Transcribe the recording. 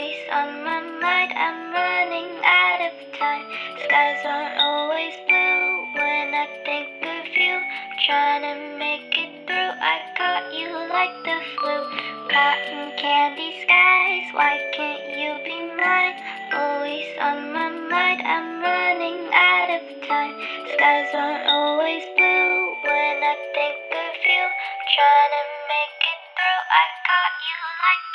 always on my mind. I'm running out of time. Skies aren't always blue when I think of you. Trying to make it through. I caught you like the flu. Cotton candy skies. Why can't you be mine? Always on my mind. I'm running out of time. Skies aren't always blue when I think of you. Trying to make it through. I caught you like.